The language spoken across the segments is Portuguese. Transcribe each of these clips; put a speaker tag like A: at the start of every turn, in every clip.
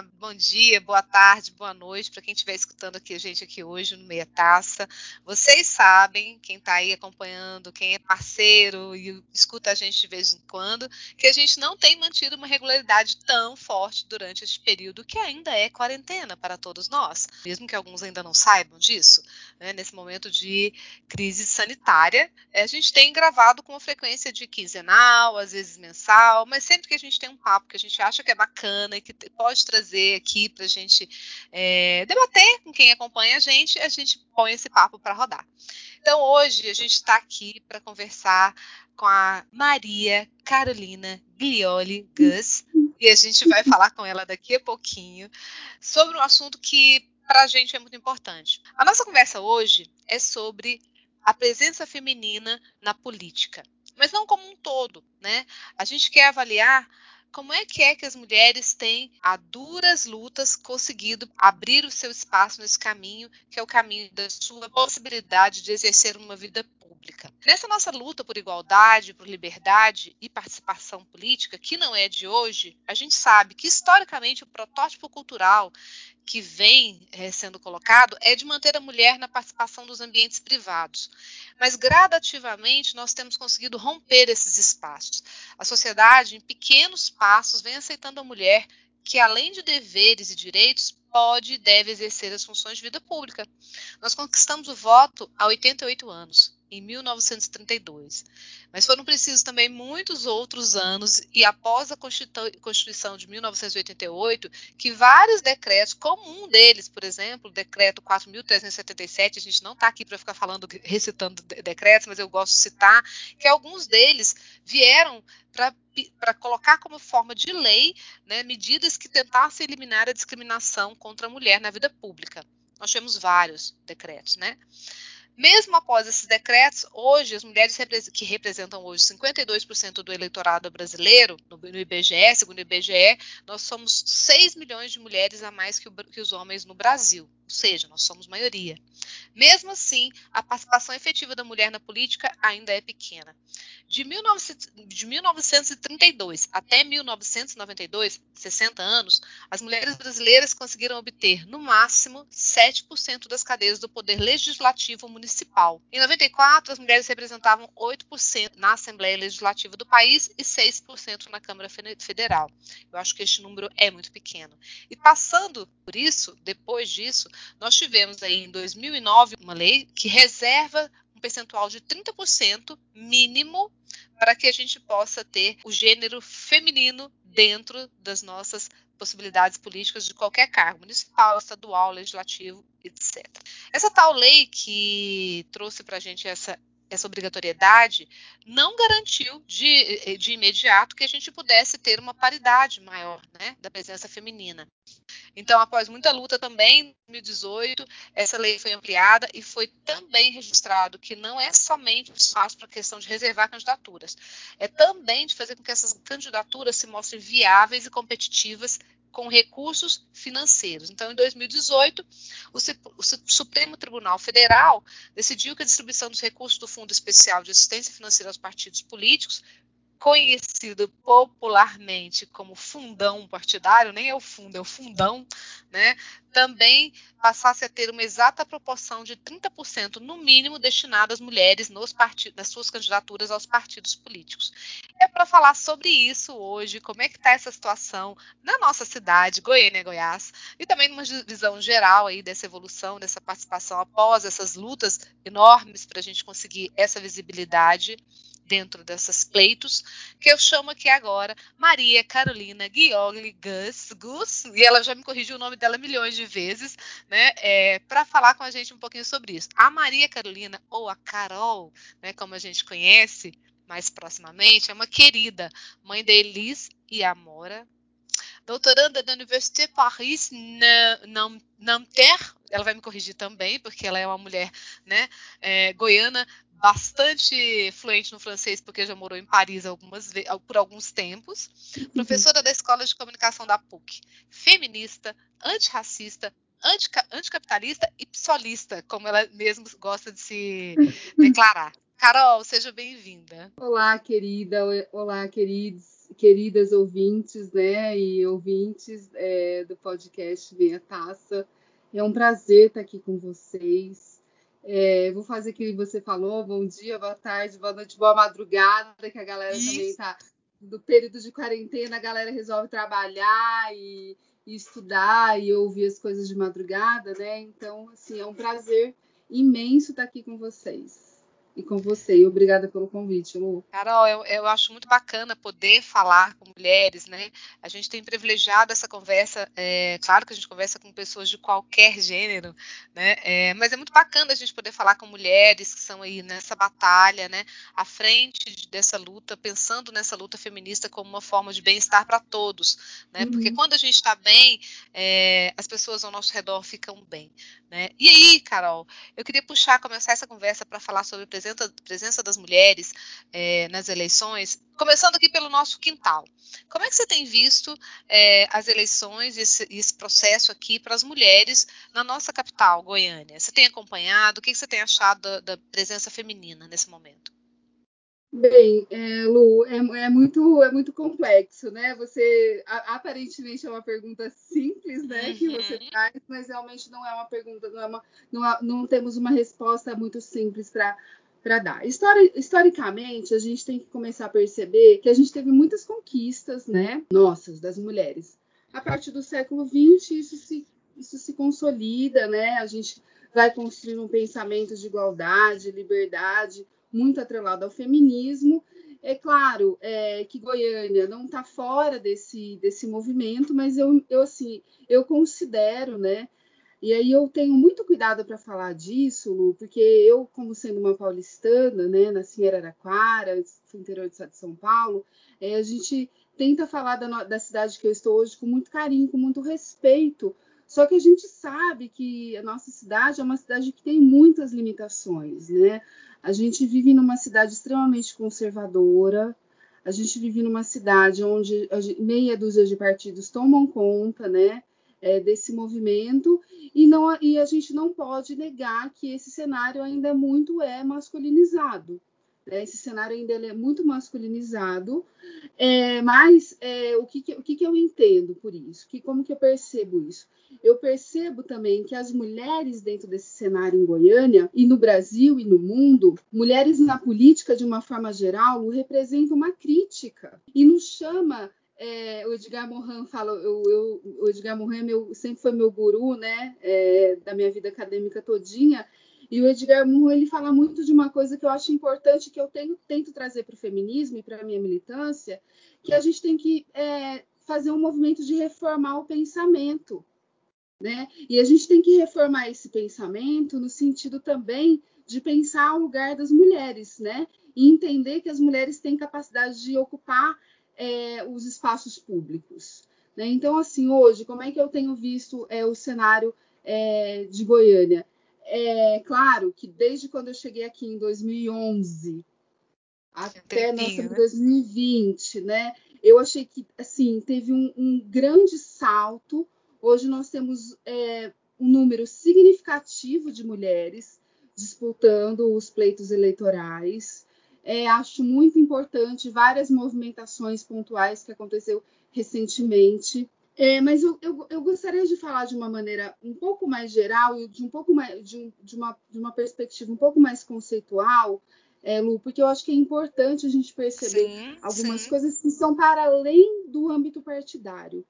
A: Bom dia, boa tarde, boa noite para quem estiver escutando aqui a gente aqui hoje no Meia Taça. Vocês sabem, quem está aí acompanhando, quem é parceiro e escuta a gente de vez em quando, que a gente não tem mantido uma regularidade tão forte durante este período que ainda é quarentena para todos nós, mesmo que alguns ainda não saibam disso. Né? Nesse momento de crise sanitária, a gente tem gravado com uma frequência de quinzenal, às vezes mensal, mas sempre que a gente tem um papo que a gente acha que é bacana e que pode trazer aqui para a gente é, debater com quem acompanha a gente, a gente põe esse papo para rodar. Então, hoje a gente está aqui para conversar com a Maria Carolina Glioli Gus, e a gente vai falar com ela daqui a pouquinho sobre um assunto que para a gente é muito importante. A nossa conversa hoje é sobre a presença feminina na política, mas não como um todo, né? A gente quer avaliar como é que é que as mulheres têm, a duras lutas, conseguido abrir o seu espaço nesse caminho, que é o caminho da sua possibilidade de exercer uma vida pública? Nessa nossa luta por igualdade, por liberdade e participação política, que não é de hoje, a gente sabe que historicamente o protótipo cultural que vem é, sendo colocado é de manter a mulher na participação dos ambientes privados. Mas gradativamente nós temos conseguido romper esses espaços. A sociedade, em pequenos passos, vem aceitando a mulher que, além de deveres e direitos, pode e deve exercer as funções de vida pública. Nós conquistamos o voto há 88 anos em 1932. Mas foram precisos também muitos outros anos, e após a Constituição de 1988, que vários decretos, como um deles, por exemplo, o decreto 4.377, a gente não está aqui para ficar falando, recitando decretos, mas eu gosto de citar, que alguns deles vieram para colocar como forma de lei né, medidas que tentassem eliminar a discriminação contra a mulher na vida pública. Nós temos vários decretos, né? Mesmo após esses decretos, hoje as mulheres que representam hoje 52% do eleitorado brasileiro, no, IBGE, segundo o IBGE, nós somos 6 milhões de mulheres a mais que, o, que os homens no Brasil, ou seja, nós somos maioria. Mesmo assim, a participação efetiva da mulher na política ainda é pequena. De, 19, de 1932 até 1992, 60 anos, as mulheres brasileiras conseguiram obter, no máximo, 7% das cadeiras do poder legislativo municipal municipal. Em 94, as mulheres representavam 8% na Assembleia Legislativa do país e 6% na Câmara Federal. Eu acho que este número é muito pequeno. E passando por isso, depois disso, nós tivemos aí em 2009 uma lei que reserva um percentual de 30% mínimo para que a gente possa ter o gênero feminino dentro das nossas possibilidades políticas de qualquer cargo, municipal, estadual, legislativo, etc. Essa tal lei que trouxe para a gente essa, essa obrigatoriedade não garantiu de, de imediato que a gente pudesse ter uma paridade maior né, da presença feminina. Então, após muita luta também, em 2018, essa lei foi ampliada e foi também registrado que não é somente espaço para a questão de reservar candidaturas, é também de fazer com que essas candidaturas se mostrem viáveis e competitivas com recursos financeiros. Então, em 2018, o, Supremo Tribunal Federal decidiu que a distribuição dos recursos do Fundo Especial de Assistência Financeira aos Partidos Políticos conhecido popularmente como fundão partidário, nem é o fundo, é o fundão, né, também passasse a ter uma exata proporção de 30% no mínimo destinado às mulheres nos partidos, nas suas candidaturas aos partidos políticos. É para falar sobre isso hoje, como é que está essa situação na nossa cidade, Goiânia, Goiás, e também numa visão geral aí dessa evolução, dessa participação após essas lutas enormes para a gente conseguir essa visibilidade dentro desses pleitos, que eu chamo aqui agora Maria Carolina Guiogli Gus, Gus, e ela já me corrigiu o nome dela milhões de vezes, né, é, para falar com a gente um pouquinho sobre isso. A Maria Carolina, ou a Carol, né, como a gente conhece mais proximamente, é uma querida, mãe da Elise e Amora, doutoranda da Université Paris Nanterre, ela vai me corrigir também, porque ela é uma mulher né, é, goiana bastante fluente no francês, porque já morou em Paris algumas por alguns tempos, uhum. professora da Escola de Comunicação da PUC, feminista, antirracista, anticapitalista e psolista, como ela mesma gosta de se declarar. Carol, seja bem-vinda.
B: Olá, querida. Olá, queridos. queridas ouvintes, né, e ouvintes é, do podcast Meia Taça. É um prazer estar aqui com vocês. É, vou fazer o que você falou. Bom dia, boa tarde, boa noite, boa madrugada, que a galera Isso. também está do período de quarentena, a galera resolve trabalhar e, e, estudar e ouvir as coisas de madrugada, né? Então, assim, é um prazer imenso estar aqui com vocês e com você. E obrigada pelo convite, Lu.
A: Carol, eu, eu, acho muito bacana poder falar com mulheres, né? A gente tem privilegiado essa conversa. É, claro que a gente conversa com pessoas de qualquer gênero, né? É, mas é muito bacana a gente poder falar com mulheres que são aí nessa batalha, né? À frente dessa luta, pensando nessa luta feminista como uma forma de bem-estar para todos, né? Uhum. Porque quando a gente está bem, é, as pessoas ao nosso redor ficam bem, né? E aí, Carol, eu queria puxar, começar essa conversa para falar sobre presença, presença das mulheres é, nas eleições, começando aqui pelo nosso quintal. Como é que você tem visto é, as eleições, esse, esse processo aqui para as mulheres na nossa capital, Goiânia? Você tem acompanhado? O que você tem achado da, da presença feminina nesse momento?
B: Bem, é, Lu, é, é, muito, é muito complexo, né? Você a, aparentemente é uma pergunta simples, né, uhum. que você faz, mas realmente não é uma pergunta, não é uma, não, não temos uma resposta muito simples para para dar. Histori historicamente, a gente tem que começar a perceber que a gente teve muitas conquistas, né, nossas, das mulheres. A partir do século XX, isso se, isso se consolida, né? A gente vai construir um pensamento de igualdade, liberdade, muito atrelado ao feminismo. É claro é, que Goiânia não está fora desse, desse movimento, mas eu, eu, assim, eu considero, né, e aí eu tenho muito cuidado para falar disso, Lu, porque eu, como sendo uma paulistana, né, nasci em Araraquara, interior do estado de São Paulo, é, a gente tenta falar da, da cidade que eu estou hoje com muito carinho, com muito respeito, só que a gente sabe que a nossa cidade é uma cidade que tem muitas limitações, né? A gente vive numa cidade extremamente conservadora, a gente vive numa cidade onde meia dúzia de partidos tomam conta, né? É, desse movimento e, não, e a gente não pode negar que esse cenário ainda muito é masculinizado. Né? Esse cenário ainda é muito masculinizado, é, mas é, o, que, que, o que, que eu entendo por isso? Que, como que eu percebo isso? Eu percebo também que as mulheres dentro desse cenário em Goiânia e no Brasil e no mundo, mulheres na política de uma forma geral, representam uma crítica e nos chama é, o Edgar Morin fala, eu, eu, o Edgar Morin meu, sempre foi meu guru, né, é, da minha vida acadêmica todinha, e o Edgar Morin ele fala muito de uma coisa que eu acho importante, que eu tenho, tento trazer para o feminismo e para a minha militância, que a gente tem que é, fazer um movimento de reformar o pensamento, né, e a gente tem que reformar esse pensamento no sentido também de pensar o lugar das mulheres, né, e entender que as mulheres têm capacidade de ocupar é, os espaços públicos. Né? Então, assim, hoje, como é que eu tenho visto é, o cenário é, de Goiânia? É claro que desde quando eu cheguei aqui em 2011 até nossa, 2020, né? Eu achei que assim teve um, um grande salto. Hoje nós temos é, um número significativo de mulheres disputando os pleitos eleitorais. É, acho muito importante várias movimentações pontuais que aconteceu recentemente. É, mas eu, eu, eu, gostaria de falar de uma maneira um pouco mais geral e de um pouco mais de, um, de, uma, de uma perspectiva um pouco mais conceitual, é, Lu, porque eu acho que é importante a gente perceber sim, algumas sim. coisas que são para além do âmbito partidário.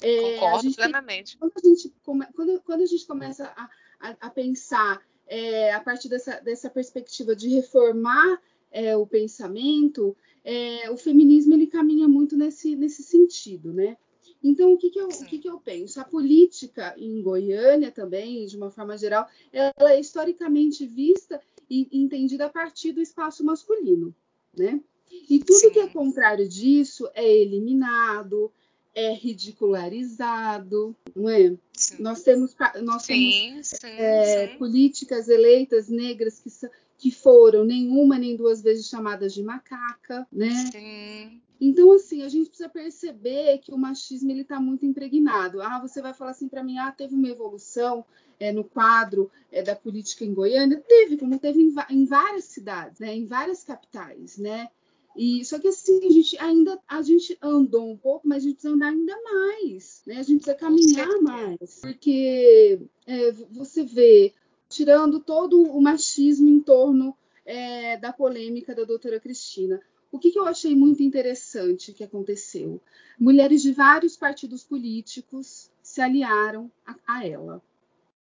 A: É, Concordo plenamente.
B: quando, a gente, quando, quando a gente começa a, a, a pensar é, a partir dessa, dessa perspectiva de reformar é, o pensamento, é, o feminismo ele caminha muito nesse, nesse sentido, né? Então, o que, que, eu, o que, que eu penso? A política em Goiânia também, de uma forma geral, ela é historicamente vista e entendida a partir do espaço masculino, né? E tudo sim. que é contrário disso é eliminado, é ridicularizado, não é? Sim. Nós temos, nós sim, temos é, políticas eleitas negras que, que foram nenhuma nem duas vezes chamadas de macaca, né? Sim. Então, assim, a gente precisa perceber que o machismo ele está muito impregnado. Ah, você vai falar assim para mim, ah, teve uma evolução é, no quadro é, da política em Goiânia? Teve, como teve em, em várias cidades, né? Em várias capitais, né? E só que assim, a gente ainda a gente andou um pouco, mas a gente precisa andar ainda mais, né? A gente precisa caminhar mais, porque é, você vê tirando todo o machismo em torno é, da polêmica da doutora Cristina. O que, que, eu achei muito interessante que aconteceu? Mulheres de vários partidos políticos se aliaram a, a ela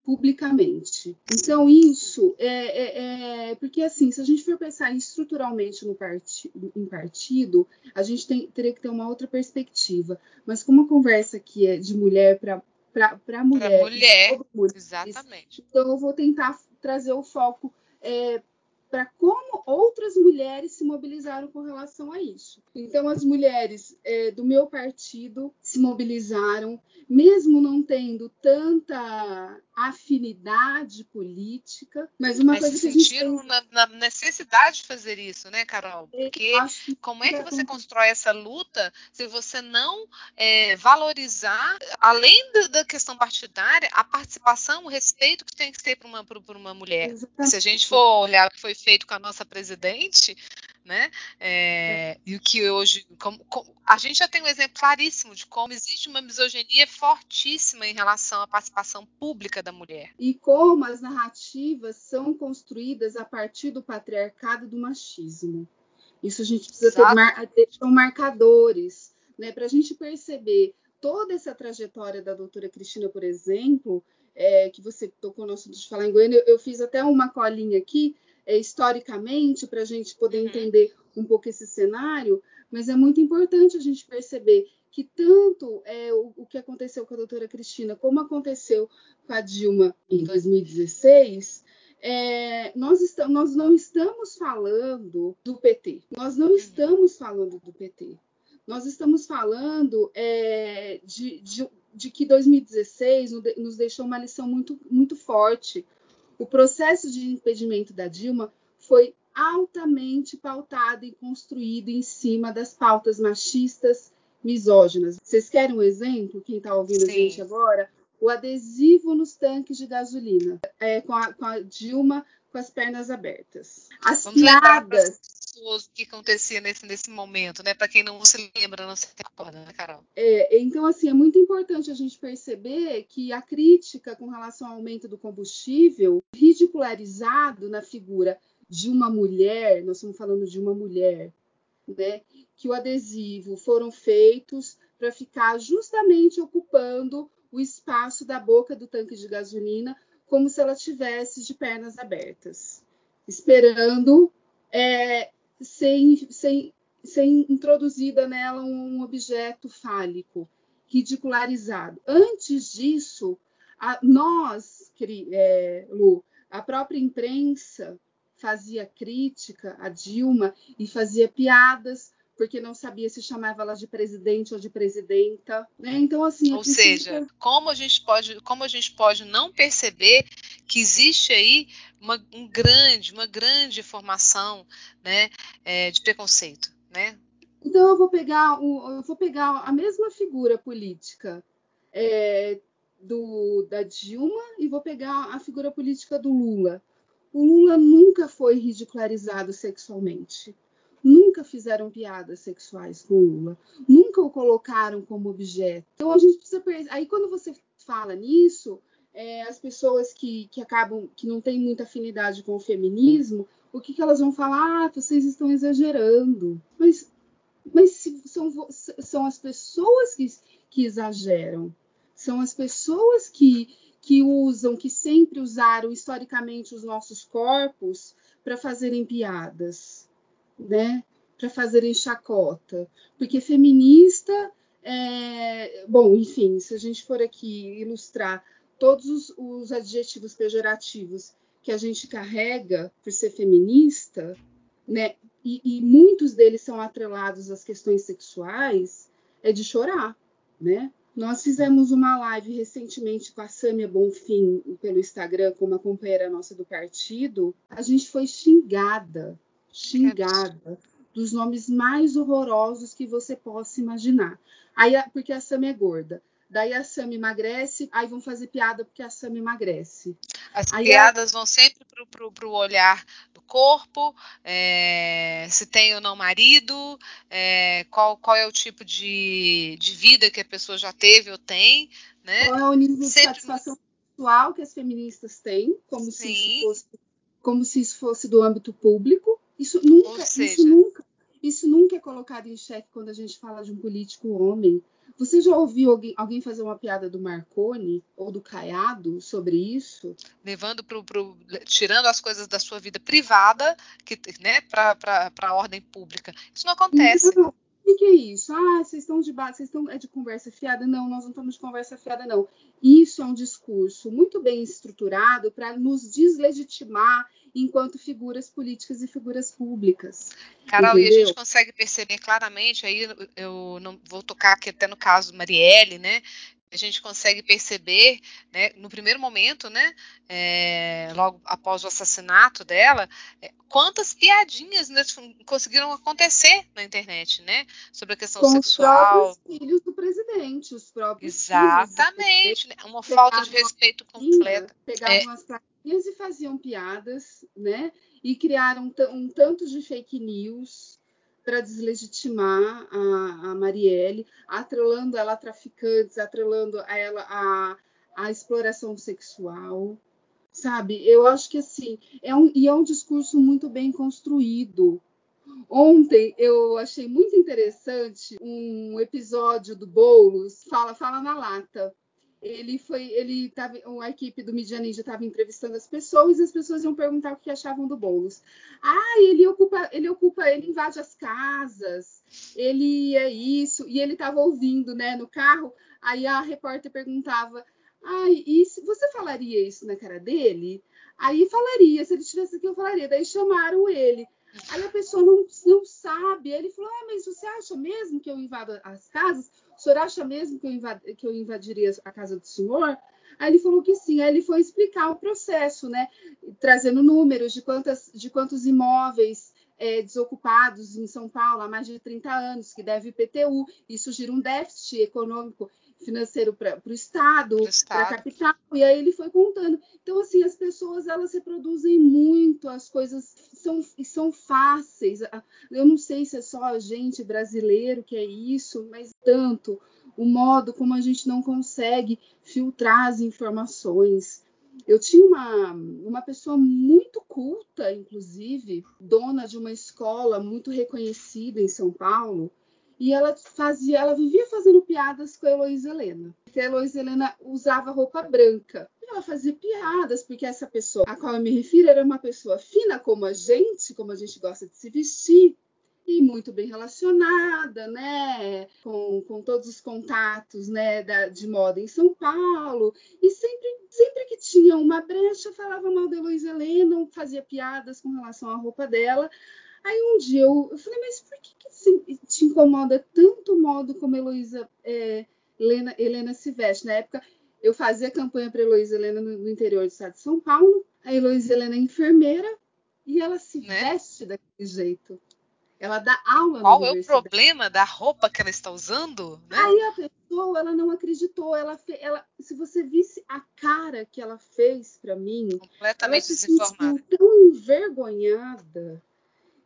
B: publicamente. Então, isso é, é, é, Porque, assim, se a gente for pensar estruturalmente no em partido, a gente tem, teria que ter uma outra perspectiva. Mas, como a conversa aqui é de mulher para para mulher,
A: mulher, mulher exatamente.
B: Então, eu vou tentar trazer o foco é, para como outras mulheres se mobilizaram com relação a isso. Então, as mulheres é, do meu partido se mobilizaram, mesmo não tendo tanta afinidade política, mas uma
A: mas
B: coisa
A: se
B: que
A: sentiram
B: gente...
A: na, na, necessidade de fazer isso, né, Carol? Porque como é que você constrói essa luta se você não é, valorizar, além da, da, questão partidária, a participação, o respeito que tem que ter para uma, uma mulher? Exatamente. Se a gente for olhar o que foi feito com a nossa presidente, né? É, e o que hoje. Como, como, a gente já tem um exemplo claríssimo de como existe uma misoginia fortíssima em relação à participação pública da mulher.
B: E como as narrativas são construídas a partir do patriarcado e do machismo. Isso a gente precisa Exato. ter, mar, são marcadores, né? Para a gente perceber toda essa trajetória da doutora Cristina, por exemplo, é, que você tocou no assunto de falar em Goiânia, eu, eu fiz até uma colinha aqui é, historicamente para a gente poder uhum. entender um pouco esse cenário, mas é muito importante a gente perceber que tanto é, o, o, que aconteceu com a doutora Cristina, como aconteceu com a Dilma em 2016, é, nós, estamos, nós não estamos falando do PT. Nós não uhum. estamos falando do PT. Nós estamos falando é, de, de, de, que 2016 nos deixou uma lição muito, muito forte o processo de impedimento da Dilma foi altamente pautado e construído em cima das pautas machistas, misóginas. Vocês querem um exemplo? Quem está ouvindo Sim. a gente agora? O adesivo nos tanques de gasolina, é, com, a, com a Dilma com as pernas abertas. As Vamos piadas
A: o que acontecia nesse, nesse momento, né? Para quem não se lembra, não se recorda, né, Carol?
B: É, então, assim, é muito importante a gente perceber que a crítica com relação ao aumento do combustível, ridicularizado na figura de uma mulher, nós estamos falando de uma mulher, né? Que o adesivo foram feitos para ficar justamente ocupando o espaço da boca do tanque de gasolina, como se ela tivesse de pernas abertas, esperando é, sem, sem, sem introduzida nela um objeto fálico, ridicularizado. Antes disso, a, nós, é, Lu, a própria imprensa fazia crítica a Dilma e fazia piadas porque não sabia se chamava ela de presidente ou de presidenta, né? Então assim,
A: ou seja, como a gente pode, como a gente pode não perceber que existe aí uma um grande, uma grande formação, né, é, de preconceito, né?
B: Então eu vou pegar, eu vou pegar a mesma figura política é, do da Dilma e vou pegar a figura política do Lula. O Lula nunca foi ridicularizado sexualmente nunca fizeram piadas sexuais com Lula, nunca o colocaram como objeto. Então a gente precisa. Aí quando você fala nisso, é, as pessoas que, que acabam, que não têm muita afinidade com o feminismo, o que, que elas vão falar? Ah, vocês estão exagerando. Mas, mas são, são as pessoas que, que exageram, são as pessoas que, que usam, que sempre usaram historicamente os nossos corpos para fazerem piadas né, para fazerem chacota, porque feminista, é, bom, enfim, se a gente for aqui ilustrar todos os, os adjetivos pejorativos que a gente carrega por ser feminista, né, e, e, muitos deles são atrelados às questões sexuais, é de chorar, né? Nós fizemos uma live recentemente com a Sâmia Bonfim pelo Instagram, com uma companheira nossa do partido. A gente foi xingada xingada dos nomes mais horrorosos que você possa imaginar. Aí, porque a Sam é gorda. Daí a Sam emagrece, aí vão fazer piada porque a Sam emagrece.
A: As
B: aí
A: piadas a... vão sempre para o olhar do corpo, é, se tem ou não marido, é, qual, qual é o tipo de, de vida que a pessoa já teve ou tem. Né?
B: Qual é o nível sempre... de satisfação sexual que as feministas têm, como se, isso fosse, como se isso fosse do âmbito público. Isso nunca, seja... isso nunca, isso nunca é colocado em xeque quando a gente fala de um político homem. Você já ouviu alguém, alguém, fazer uma piada do Marconi ou do Caiado sobre isso?
A: Levando pro, pro tirando as coisas da sua vida privada, que, né, para a ordem pública. Isso não acontece.
B: Não, o que é isso? Ah, vocês estão de base, vocês estão é de conversa fiada? Não, nós não estamos de conversa fiada, não. Isso é um discurso muito bem estruturado para nos deslegitimar enquanto figuras políticas e figuras públicas.
A: Carol, entendeu? e a gente consegue perceber claramente, aí eu não vou tocar aqui até no caso Marielle, né? A gente consegue perceber, né, no primeiro momento, né, é, logo após o assassinato dela, é, quantas piadinhas né, conseguiram acontecer na internet, né, sobre a questão
B: Com
A: sexual.
B: Os próprios filhos do presidente, os próprios
A: Exatamente, né, uma falta de respeito completa.
B: Pegavam é, as plaquinhas e faziam piadas, né, e criaram um tanto de fake news para deslegitimar a, a, Marielle, atrelando ela a traficantes, atrelando a ela a, a exploração sexual, sabe? Eu acho que assim, é um, e é um discurso muito bem construído. Ontem eu achei muito interessante um episódio do Boulos, fala, fala na lata ele foi, ele tava, a equipe do Media Ninja estava entrevistando as pessoas e as pessoas iam perguntar o que achavam do Boulos. Ah, ele ocupa, ele ocupa, ele invade as casas, ele é isso, e ele estava ouvindo, né, no carro. Aí a repórter perguntava: "Ai, e se você falaria isso na cara dele?" Aí falaria, se ele estivesse aqui eu falaria. Daí chamaram ele. Aí a pessoa não, não sabe. Aí ele falou: Ah, mas você acha mesmo que eu invado as casas? O senhor acha mesmo que eu, invad que eu invadiria a casa do senhor? Aí ele falou que sim. Aí ele foi explicar o processo, né? Trazendo números de, quantas, de quantos imóveis é, desocupados em São Paulo há mais de 30 anos, que deve IPTU. Isso gira um déficit econômico financeiro para o Estado, para a capital. E aí ele foi contando. Então, assim, as pessoas elas reproduzem muito, as coisas são, são fáceis. Eu não sei se é só a gente brasileiro que é isso, mas tanto o modo como a gente não consegue filtrar as informações. Eu tinha uma, uma pessoa muito culta, inclusive, dona de uma escola muito reconhecida em São Paulo, e ela fazia, ela vivia fazendo piadas com a Heloísa Helena. Porque a Heloísa Helena usava roupa branca. E ela fazia piadas, porque essa pessoa a qual eu me refiro era uma pessoa fina como a gente, como a gente gosta de se vestir, e muito bem relacionada, né, com, com todos os contatos, né, da, de moda em São Paulo, e sempre, sempre que tinha uma brecha, falava mal da Heloísa Helena, fazia piadas com relação à roupa dela, Aí um dia eu, eu falei, mas por que, que te incomoda tanto o modo como a Heloísa é, Helena, Helena se veste? Na época, eu fazia campanha para Heloísa Helena no, no, interior do estado de São Paulo. A Heloísa Helena é enfermeira e ela se né? veste daquele jeito. Ela dá aula
A: Qual é o problema da roupa que ela está usando? Né?
B: Aí a pessoa ela não acreditou. Ela, ela, se você visse a cara que ela fez para mim,
A: completamente
B: ela se
A: desinformada,
B: tão envergonhada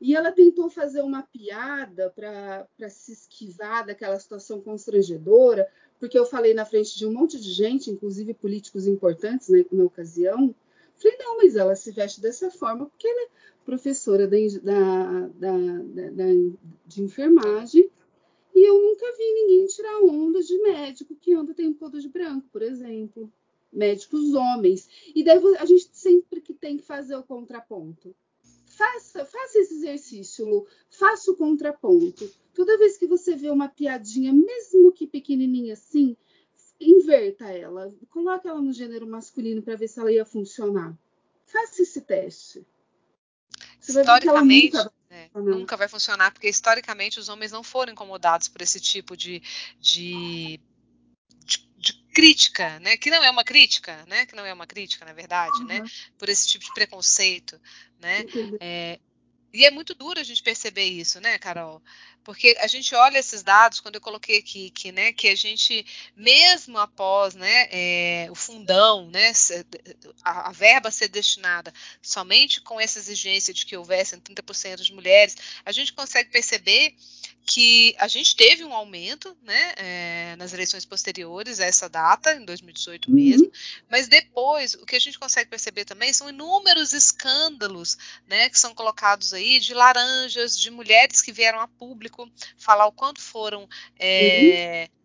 B: e ela tentou fazer uma piada para se esquivar daquela situação constrangedora, porque eu falei na frente de um monte de gente, inclusive políticos importantes né, na ocasião. Falei, não, mas ela se veste dessa forma porque ela é professora da, da, da, de enfermagem e eu nunca vi ninguém tirar onda de médico que anda o tempo todo de branco, por exemplo. Médicos homens. E daí a gente sempre que tem que fazer o contraponto. Faça, faça esse exercício, Lu. Faça o contraponto. Toda vez que você vê uma piadinha, mesmo que pequenininha assim, inverta ela. Coloque ela no gênero masculino para ver se ela ia funcionar. Faça esse teste.
A: Você historicamente, nunca vai, é, nunca vai funcionar, porque historicamente os homens não foram incomodados por esse tipo de, de crítica, né? Que não é uma crítica, né? Que não é uma crítica, na verdade, uhum. né? Por esse tipo de preconceito, né? É, E é muito duro a gente perceber isso, né, Carol? Porque a gente olha esses dados, quando eu coloquei aqui que, né, que a gente, mesmo após né, é, o fundão, né, a, a, verba ser destinada somente com essa exigência de que houvessem 30% de mulheres, a gente consegue perceber que a gente teve um aumento né, é, nas eleições posteriores a essa data, em 2018 uhum. mesmo, mas depois o que a gente consegue perceber também são inúmeros escândalos né, que são colocados aí de laranjas, de mulheres que vieram a público falar o quanto foram. É, uhum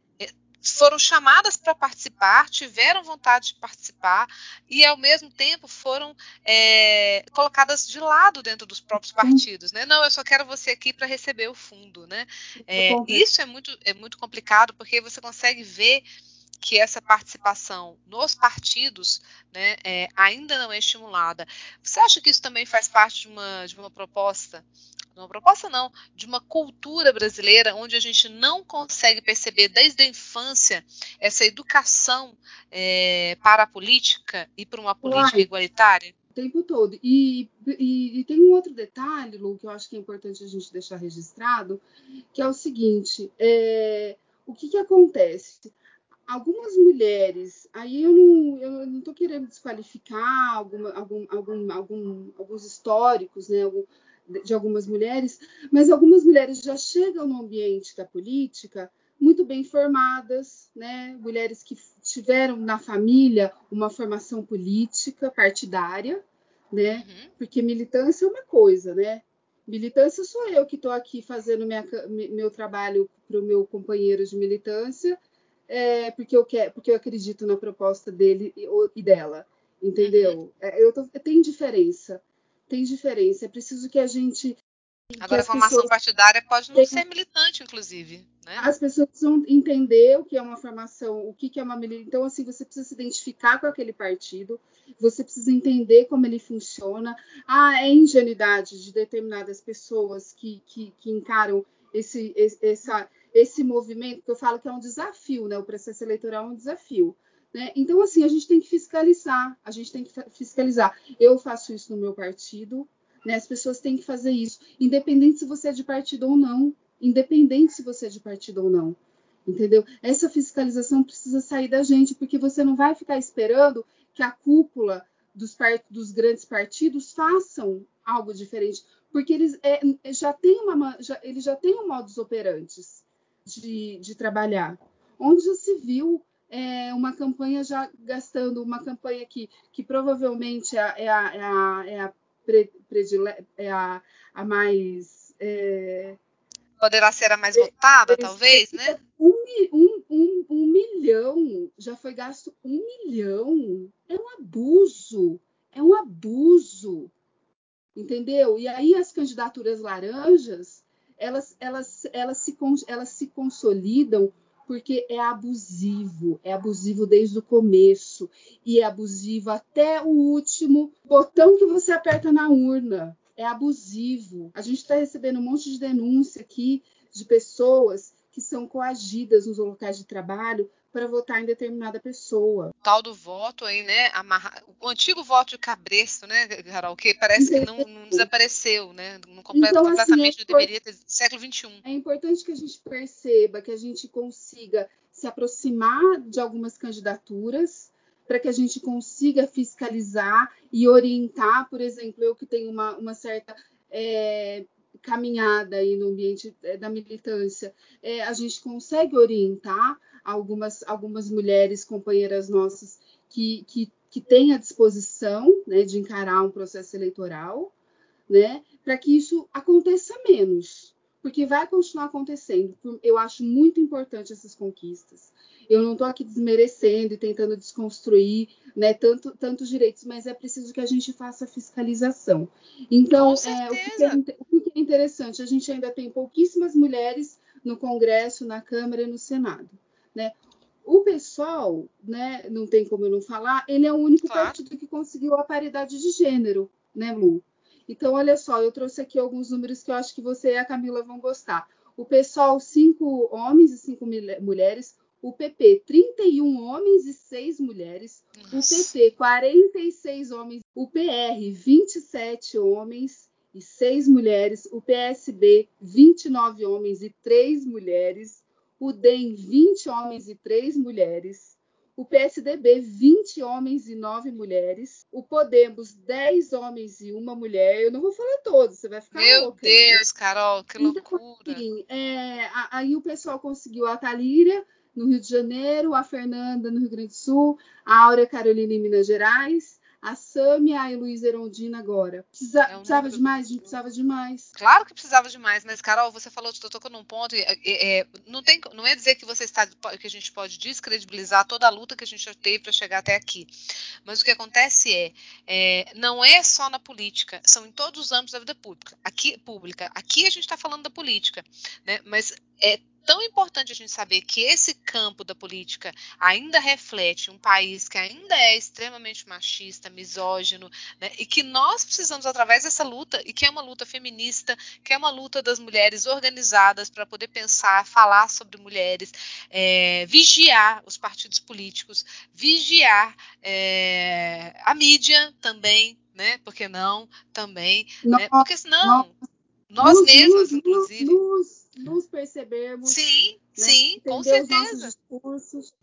A: foram chamadas para participar, tiveram vontade de participar e, ao mesmo tempo, foram é, colocadas de lado dentro dos próprios partidos. Né? Não, eu só quero você aqui para receber o fundo. Né? É, isso é muito, é muito complicado porque você consegue ver que essa participação nos partidos né, é, ainda não é estimulada. Você acha que isso também faz parte de uma, de uma proposta uma proposta não, de uma cultura brasileira onde a gente não consegue perceber desde a infância essa educação é, para a política e para uma política igualitária?
B: O tempo todo. E, e, e, tem um outro detalhe, Lu, que eu acho que é importante a gente deixar registrado, que é o seguinte: é, o que, que acontece? algumas mulheres, aí eu não eu não estou querendo desqualificar alguma, algum, algum, algum, alguns históricos, né, de algumas mulheres, mas algumas mulheres já chegam no ambiente da política muito bem formadas, né? Mulheres que tiveram na família uma formação política partidária, né? Uhum. Porque militância é uma coisa, né? Militância sou eu que estou aqui fazendo minha, meu trabalho para o meu companheiro de militância, é, porque eu quero, porque eu acredito na proposta dele e, e dela, entendeu? Uhum. É, eu tô, tem diferença tem diferença. É preciso que a gente.
A: Agora, a formação pessoas... partidária pode não tem... ser militante, inclusive. Né?
B: As pessoas precisam entender o que é uma formação, o que é uma militância. Então, assim, você precisa se identificar com aquele partido, você precisa entender como ele funciona. Ah, é ingenuidade de determinadas pessoas que, que, que encaram esse, esse, essa, esse movimento, que eu falo que é um desafio, né? O processo eleitoral é um desafio. Né? Então, assim, a gente tem que fiscalizar, a gente tem que fiscalizar. Eu faço isso no meu partido, né? as pessoas têm que fazer isso, independente se você é de partido ou não, independente se você é de partido ou não, entendeu? Essa fiscalização precisa sair da gente, porque você não vai ficar esperando que a cúpula dos, dos grandes partidos façam algo diferente, porque eles é, já têm uma, já, eles já têm um modus operantes de, de trabalhar, onde já se viu é, uma campanha já gastando, uma campanha que, que provavelmente é a, é a, é a, é a, predile, é a, a mais. É,
A: Poderá ser a mais votada, talvez, né?
B: Um, um, um, um milhão, já foi gasto um milhão. É um abuso, é um abuso, entendeu? E aí as candidaturas laranjas, elas, elas, elas, se, elas se consolidam porque é abusivo, é abusivo desde o começo e é abusivo até o último botão que você aperta na urna. É abusivo. A gente está recebendo um monte de denúncia aqui de pessoas que são coagidas nos locais de trabalho para votar em determinada pessoa.
A: O tal do voto aí, né? Amarra... O antigo voto de cabresto, né, Carol? Que parece que não, não desapareceu, né? Não completa, então, assim, completamente é deveria ter século XXI.
B: É importante que a gente perceba, que a gente consiga se aproximar de algumas candidaturas para que a gente consiga fiscalizar e orientar, por exemplo, eu que tenho uma, uma certa é, caminhada aí no ambiente é, da militância, é, a gente consegue orientar algumas, algumas mulheres companheiras nossas que, que, que têm a disposição né, de encarar um processo eleitoral, né, para que isso aconteça menos, porque vai continuar acontecendo. Eu acho muito importante essas conquistas. Eu não estou aqui desmerecendo e tentando desconstruir né, tanto, tantos direitos, mas é preciso que a gente faça fiscalização. Então, é, o, que é, o que é interessante, a gente ainda tem pouquíssimas mulheres no Congresso, na Câmara e no Senado. Né? O pessoal, né, não tem como eu não falar, ele é o único claro. partido que conseguiu a paridade de gênero, né, Lu? Então, olha só, eu trouxe aqui alguns números que eu acho que você e a Camila vão gostar. O pessoal, cinco homens e cinco mulheres. O PP, 31 homens e 6 mulheres. Nossa. O PT, 46 homens. O PR, 27 homens e 6 mulheres, o PSB 29 homens e 3 mulheres, o DEM 20 homens e 3 mulheres, o PSDB 20 homens e 9 mulheres, o Podemos 10 homens e uma mulher. Eu não vou falar todos, você vai ficar
A: Meu
B: louca.
A: Deus, né? Carol, que
B: então,
A: loucura.
B: Assim, é, aí o pessoal conseguiu a Talíria no Rio de Janeiro, a Fernanda no Rio Grande do Sul, a Áurea Carolina em Minas Gerais, a Sâmia, a Heloísa Erondina agora. Precisa, é um precisava de mais? A gente precisava de mais.
A: Claro que precisava de mais, mas, Carol, você falou, eu tocou num ponto, é, é, não, tem, não é dizer que você está que a gente pode descredibilizar toda a luta que a gente já teve para chegar até aqui. Mas o que acontece é, é, não é só na política, são em todos os âmbitos da vida pública. Aqui, pública. Aqui a gente está falando da política, né? mas é tão importante a gente saber que esse campo da política ainda reflete um país que ainda é extremamente machista, misógino, né, e que nós precisamos, através dessa luta, e que é uma luta feminista, que é uma luta das mulheres organizadas para poder pensar, falar sobre mulheres, é, vigiar os partidos políticos, vigiar é, a mídia também, né? Porque não também, né? Porque senão nós mesmas, inclusive.
B: Nos nos percebermos.
A: Sim, né? sim, com certeza.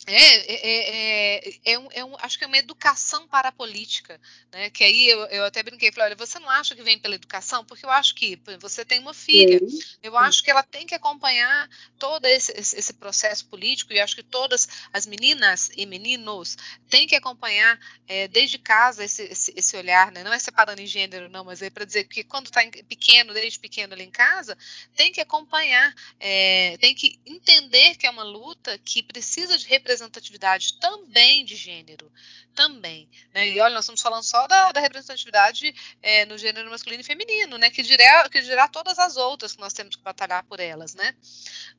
A: É, é, é, é, é, um, é um, acho que é uma educação para a política, né? Que aí eu, eu até brinquei, falei, olha, você não acha que vem pela educação? Porque eu acho que você tem uma filha, sim. eu acho que ela tem que acompanhar todo esse, esse, esse, processo político e acho que todas as meninas e meninos têm que acompanhar é, desde casa esse, esse, esse, olhar, né? Não é separando em gênero, não, mas é para dizer que quando está pequeno, desde pequeno ali em casa, tem que acompanhar, é, tem que entender entender que é uma luta que precisa de representatividade também de gênero, também. Né? E olha, nós estamos falando só da, da representatividade é, no gênero masculino e feminino, né? que, dirá, que dirá todas as outras que nós temos que batalhar por elas. Né?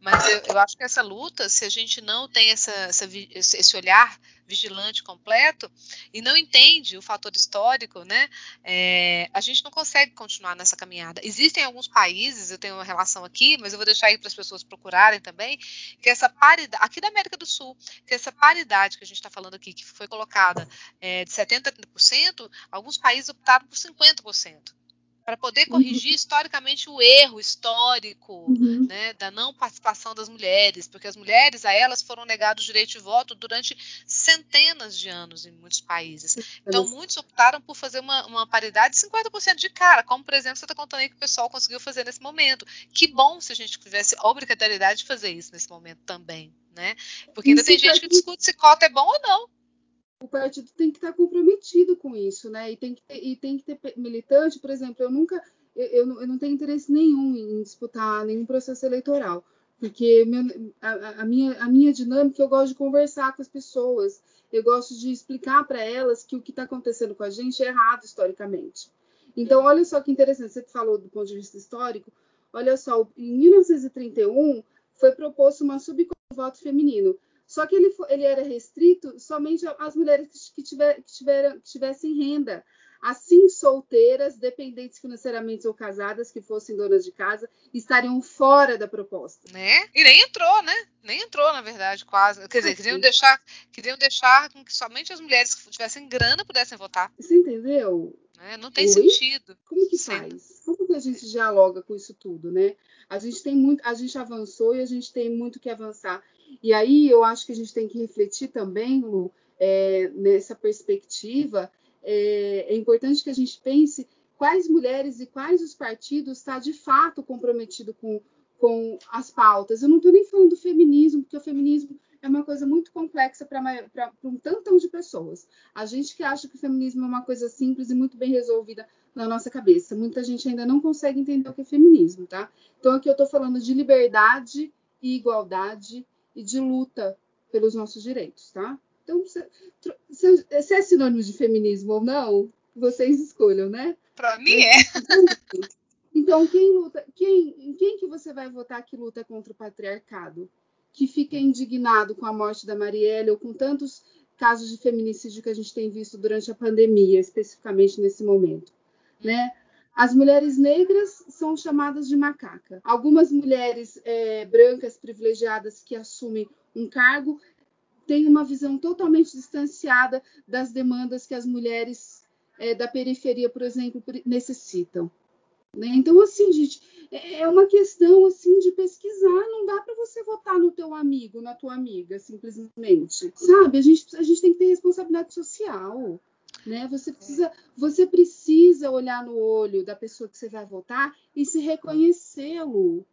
A: Mas eu, eu acho que essa luta, se a gente não tem essa, essa, esse olhar vigilante completo e não entende o fator histórico, né, é, a gente não consegue continuar nessa caminhada. Existem alguns países, eu tenho uma relação aqui, mas eu vou deixar aí para as pessoas procurarem também, que essa paridade, aqui da América do Sul, que essa paridade que a gente está falando aqui, que foi colocada é, de 70% a 30%, alguns países optaram por 50% para poder corrigir uhum. historicamente o erro histórico uhum. né, da não participação das mulheres, porque as mulheres a elas foram negados o direito de voto durante centenas de anos em muitos países. Então muitos optaram por fazer uma, uma paridade de 50% de cara, como por exemplo você está contando aí que o pessoal conseguiu fazer nesse momento. Que bom se a gente tivesse obrigatoriedade de fazer isso nesse momento também, né? Porque ainda tem gente que discute se cota é bom ou não
B: o partido tem que estar comprometido com isso, né? E tem que ter, e tem que ter militante, por exemplo, eu nunca, eu, eu, não tenho interesse nenhum em disputar nenhum processo eleitoral, porque meu, a, a, minha, a minha dinâmica eu gosto de conversar com as pessoas, eu gosto de explicar para elas que o que está acontecendo com a gente é errado historicamente. Então, olha só que interessante, você falou do ponto de vista histórico, olha só, em 1931 foi proposto uma subcomissão de voto feminino. Só que ele, ele era restrito somente às mulheres que, tiver, que, tiveram, que tivessem renda. Assim, solteiras, dependentes financeiramente ou casadas, que fossem donas de casa, estariam fora da proposta.
A: Né? E nem entrou, né? Nem entrou, na verdade, quase. Quer dizer, queriam deixar, queriam deixar com que somente as mulheres que tivessem grana pudessem votar.
B: Você entendeu?
A: É, não tem Oi? sentido.
B: Como que Sim. faz? Como que a gente dialoga com isso tudo, né? A gente tem muito, a gente avançou e a gente tem muito que avançar. E aí eu acho que a gente tem que refletir também, Lu, é, nessa perspectiva. É, é, importante que a gente pense quais mulheres e quais os partidos está de fato comprometido com, com as pautas. Eu não estou nem falando do feminismo, porque o feminismo é uma coisa muito complexa para um tantão de pessoas. A gente que acha que o feminismo é uma coisa simples e muito bem resolvida na nossa cabeça. Muita gente ainda não consegue entender o que é feminismo, tá? Então aqui eu estou falando de liberdade e igualdade e de luta pelos nossos direitos, tá? Então, se, se, é sinônimo de feminismo ou não, vocês escolham, né?
A: Para mim é.
B: Então, quem luta, quem, quem que você vai votar que luta contra o patriarcado? Que fica indignado com a morte da Marielle ou com tantos casos de feminicídio que a gente tem visto durante a pandemia, especificamente nesse momento, né? As mulheres negras são chamadas de macaca. Algumas mulheres é, brancas privilegiadas que assumem um cargo têm uma visão totalmente distanciada das demandas que as mulheres é, da periferia, por exemplo, necessitam. Né? Então, assim, gente, é, é uma questão assim de pesquisar. Não dá para você votar no teu amigo, na tua amiga, simplesmente. Sabe? A gente, a gente tem que ter responsabilidade social. Né? Você precisa, você precisa olhar no olho da pessoa que você vai votar e se reconhecê-lo.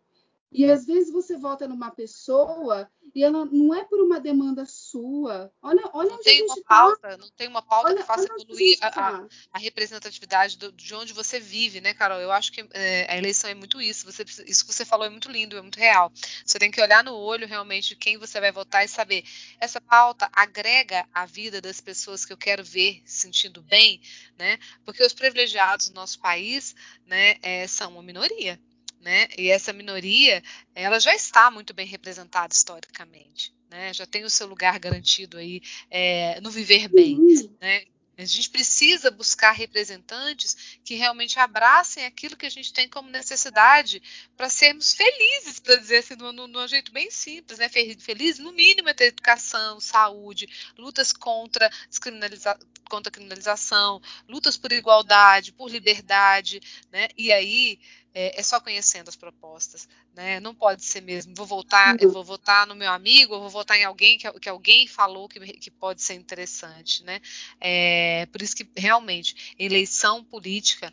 B: E às vezes você vota numa pessoa e ela não é por uma demanda sua. Olha, olha
A: não tem uma pauta,
B: tá.
A: não tem uma pauta
B: olha,
A: que faça evoluir a, a,
B: tá.
A: a, representatividade do, de onde você vive, né, Carol? Eu acho que é, a eleição é muito isso. Você, isso que você falou é muito lindo, é muito real. Você tem que olhar no olho realmente de quem você vai votar e saber essa pauta agrega a vida das pessoas que eu quero ver sentindo bem, né? Porque os privilegiados do nosso país, né, é, são uma minoria né? E essa minoria, ela já está muito bem representada historicamente, né? Já tem o seu lugar garantido aí é, no viver bem, né? A gente precisa buscar representantes que realmente abracem aquilo que a gente tem como necessidade para sermos felizes, para dizer assim, de um jeito bem simples, né? Feliz, no mínimo, é ter educação, saúde, lutas contra, descriminaliza contra a criminalização, lutas por igualdade, por liberdade, né? E aí é, é, só conhecendo as propostas, né? Não pode ser mesmo. Vou votar, eu vou votar no meu amigo, eu vou votar em alguém que, que alguém falou que, que pode ser interessante, né? É, por isso que realmente eleição política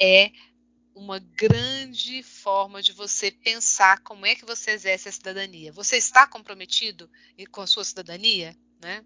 A: é uma grande forma de você pensar como é que você exerce a cidadania. Você está comprometido com a sua cidadania, né?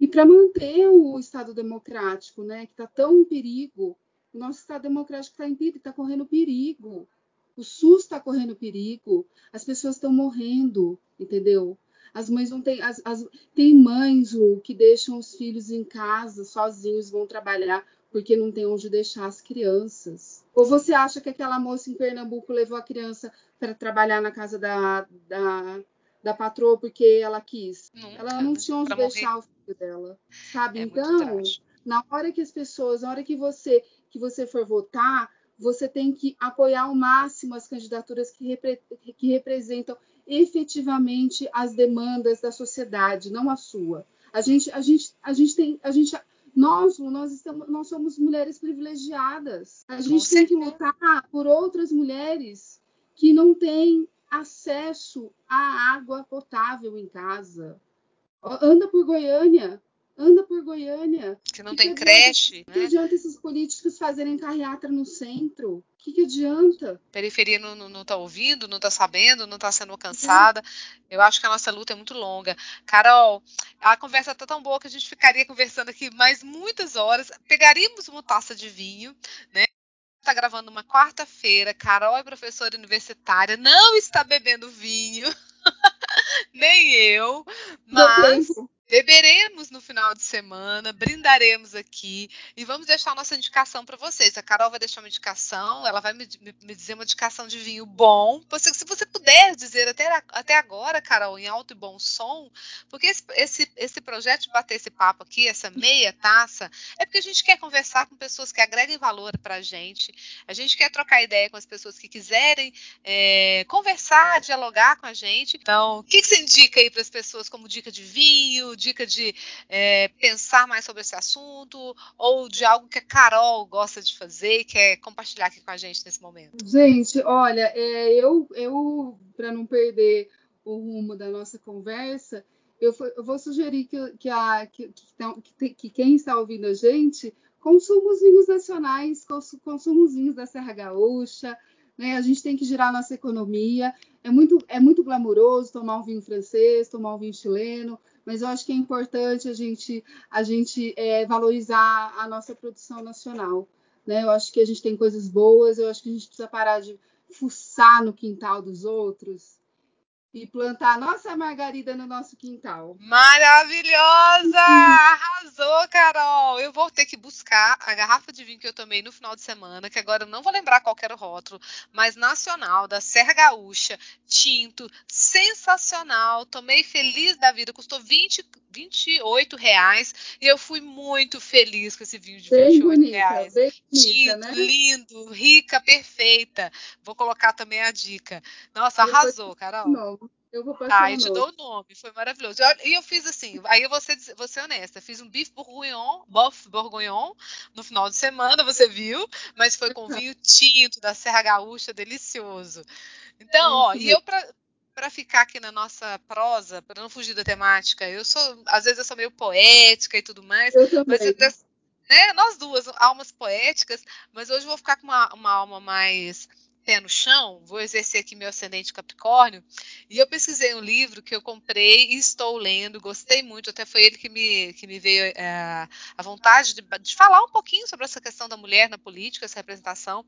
B: E para manter o Estado democrático, né, que está tão em perigo, o nosso Estado democrático está está correndo perigo. O SUS está correndo perigo. As pessoas estão morrendo, entendeu? As mães não têm. As, as, tem mães, Lu, que deixam os filhos em casa sozinhos, vão trabalhar porque não tem onde deixar as crianças. Ou você acha que aquela moça em Pernambuco levou a criança para trabalhar na casa da, da, da patroa porque ela quis?
A: Nunca,
B: ela não tinha onde deixar morrer. o filho dela, sabe?
A: É
B: então, na hora que as pessoas, na hora que você que você for votar, você tem que apoiar ao máximo as candidaturas que, repre que representam efetivamente as demandas da sociedade, não a sua. A gente, a gente, a gente tem, a gente, nós, nós estamos, nós somos mulheres privilegiadas. A gente tem que lutar por outras mulheres que não têm acesso à água potável em casa. Anda por Goiânia, anda por Goiânia.
A: Que não que tem que creche.
B: O né? que adianta esses políticos fazerem carreata no centro? O que, que adianta?
A: Periferia não, não, não tá ouvindo, não tá sabendo, não tá sendo alcançada. Eu acho que a nossa luta é muito longa. Carol, a conversa tá tão boa que a gente ficaria conversando aqui mais muitas horas. Pegaríamos uma taça de vinho, né? Está gravando uma quarta-feira. Carol é professora universitária, não está bebendo vinho, nem eu, mas Beberemos no final de semana, brindaremos aqui e vamos deixar a nossa indicação para vocês. A Carol vai deixar uma indicação, ela vai me, me, me dizer uma indicação de vinho bom. Você, se você puder dizer até, até agora, Carol, em alto e bom som, porque esse, esse, esse projeto de bater esse papo aqui, essa meia taça, é porque a gente quer conversar com pessoas que agreguem valor para a gente, a gente quer trocar ideia com as pessoas que quiserem é, conversar, dialogar com a gente. Então, o que, que você indica aí para as pessoas como dica de vinho? Dica de é, pensar mais sobre esse assunto ou de algo que a Carol gosta de fazer e quer compartilhar aqui com a gente nesse momento?
B: Gente, olha, é, eu, eu para não perder o rumo da nossa conversa, eu, eu vou sugerir que, que, a, que, que, que, quem está ouvindo a gente consuma os vinhos nacionais, consuma os vinhos da Serra Gaúcha, né? A gente tem que girar nossa economia. É muito, é muito glamouroso tomar um vinho francês, tomar um vinho chileno, mas eu acho que é importante a gente, a gente é, valorizar a nossa produção nacional. Né? Eu acho que a gente tem coisas boas, eu acho que a gente precisa parar de fuçar no quintal dos outros e plantar nossa margarida no nosso quintal.
A: Maravilhosa! Arrasou, Carol! Eu vou ter que buscar a garrafa de vinho que eu tomei no final de semana, que agora eu não vou lembrar qual era o rótulo, mas nacional, da Serra Gaúcha, tinto, sensacional. Tomei feliz da vida, custou 20, 28 reais e eu fui muito feliz com esse vinho de bem 28 bonita, reais.
B: Bem
A: tinto,
B: né?
A: lindo, rica, perfeita. Vou colocar também a dica. Nossa, arrasou, Carol.
B: Não. Eu vou passar
A: Ah, eu te dou o nome, foi maravilhoso. E eu, fiz assim, aí eu vou ser, vou ser honesta, fiz um bife bourguignon, bof bourguignon, no final de semana, você viu, mas foi com vinho tinto da Serra Gaúcha, delicioso. Então, ó, e eu para ficar aqui na nossa prosa, para não fugir da temática, eu sou, às vezes eu sou meio poética e tudo mais,
B: mas eu,
A: né, nós duas, almas poéticas, mas hoje eu vou ficar com uma, uma alma mais pé no chão, vou exercer aqui meu ascendente Capricórnio, e eu pesquisei um livro que eu comprei e estou lendo, gostei muito, até foi ele que me, que me veio é, a vontade de, de, falar um pouquinho sobre essa questão da mulher na política, essa representação,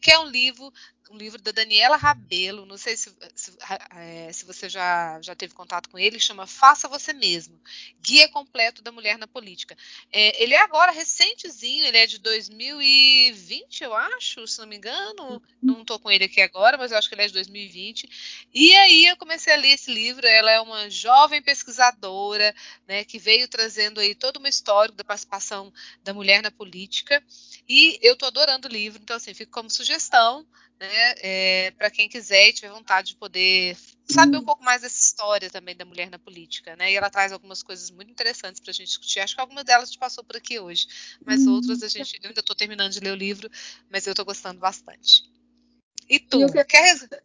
A: que é um livro um livro da Daniela Rabelo, não sei se, se, é, se, você já, já teve contato com ele, chama Faça Você Mesmo, Guia Completo da Mulher na Política. É, ele é agora recentezinho, ele é de 2020, eu acho, se não me engano, não estou com ele aqui agora, mas eu acho que ele é de 2020. E aí eu comecei a ler esse livro, ela é uma jovem pesquisadora, né, que veio trazendo aí toda uma história da participação da mulher na política, e eu estou adorando o livro, então assim, fico como sugestão, né, é, para quem quiser e tiver vontade de poder saber um pouco mais dessa história também da mulher na política, né? E ela traz algumas coisas muito interessantes para a gente discutir. Acho que algumas delas te passou por aqui hoje, mas outras a gente eu ainda estou terminando de ler o livro, mas eu estou gostando bastante. E tu?
B: Eu quero, quer...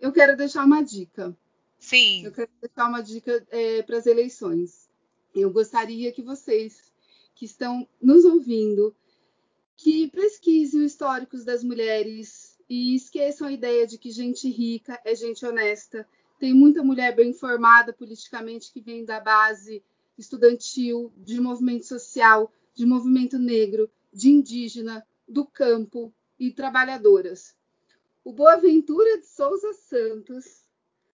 B: eu quero deixar uma dica.
A: Sim.
B: Eu quero deixar uma dica é, para as eleições. Eu gostaria que vocês que estão nos ouvindo que pesquisem os históricos das mulheres e esqueçam a ideia de que gente rica é gente honesta. Tem muita mulher bem formada politicamente que vem da base estudantil, de movimento social, de movimento negro, de indígena, do campo e trabalhadoras. O Boaventura de Souza Santos,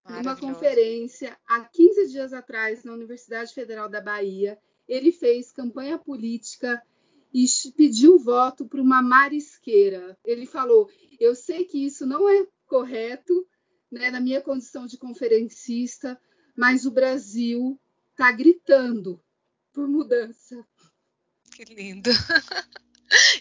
B: numa conferência há 15 dias atrás na Universidade Federal da Bahia, ele fez campanha política e pediu voto para uma marisqueira. Ele falou: Eu sei que isso não é correto, né, na minha condição de conferencista, mas o Brasil está gritando por mudança.
A: Que lindo!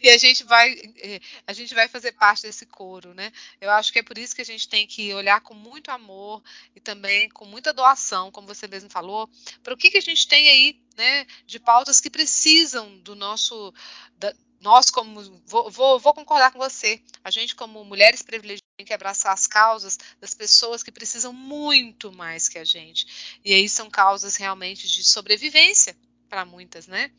A: e a gente vai eh, a gente vai fazer parte desse coro, né? Eu acho que é por isso que a gente tem que olhar com muito amor e também com muita doação, como você mesmo falou, para o que, que a gente tem aí, né, de pautas que precisam do nosso da, nós como vou, vou, vou, concordar com você, a gente como mulheres privilegiadas tem que abraçar as causas das pessoas que precisam muito mais que a gente. E aí são causas realmente de sobrevivência para muitas, né?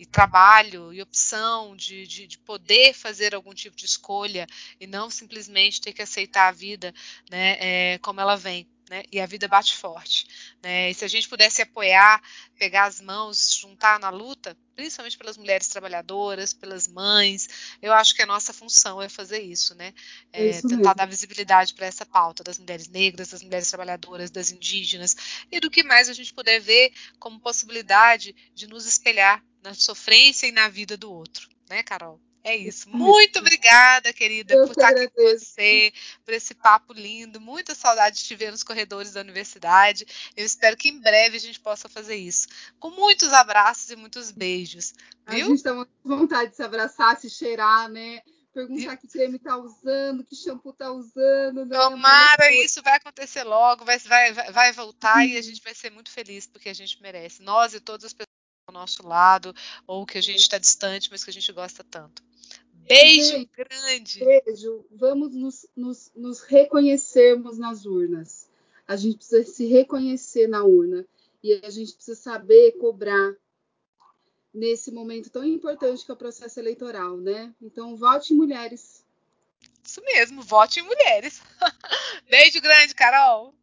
A: E trabalho e opção de, de, de, poder fazer algum tipo de escolha e não simplesmente ter que aceitar a vida né, é, como ela vem. Né, e a vida bate forte. Né, e se a gente pudesse apoiar, pegar as mãos, juntar na luta, principalmente pelas mulheres trabalhadoras, pelas mães, eu acho que a nossa função é fazer isso, né? É, isso tentar mesmo. dar visibilidade para essa pauta das mulheres negras, das mulheres trabalhadoras, das indígenas e do que mais a gente puder ver como possibilidade de nos espelhar na sofrência e na vida do outro, né, Carol? É isso. Muito obrigada, querida,
B: Eu
A: por estar aqui com você, por esse papo lindo. Muita saudade de te ver nos corredores da universidade. Eu espero que em breve a gente possa fazer isso. Com muitos abraços e muitos beijos. Viu?
B: A gente está com vontade de se abraçar, se cheirar, né? Perguntar que creme tá usando, que shampoo tá usando. Né?
A: Tomara, isso vai acontecer logo, vai, vai, vai voltar e a gente vai ser muito feliz porque a gente merece. Nós e todas as pessoas ao nosso lado, ou que a gente está distante, mas que a gente gosta tanto. Beijo grande.
B: Beijo. Vamos nos, nos, nos reconhecermos nas urnas. A gente precisa se reconhecer na urna. E a gente precisa saber cobrar nesse momento tão importante que é o processo eleitoral, né? Então, vote em mulheres.
A: Isso mesmo, vote em mulheres. Beijo grande, Carol.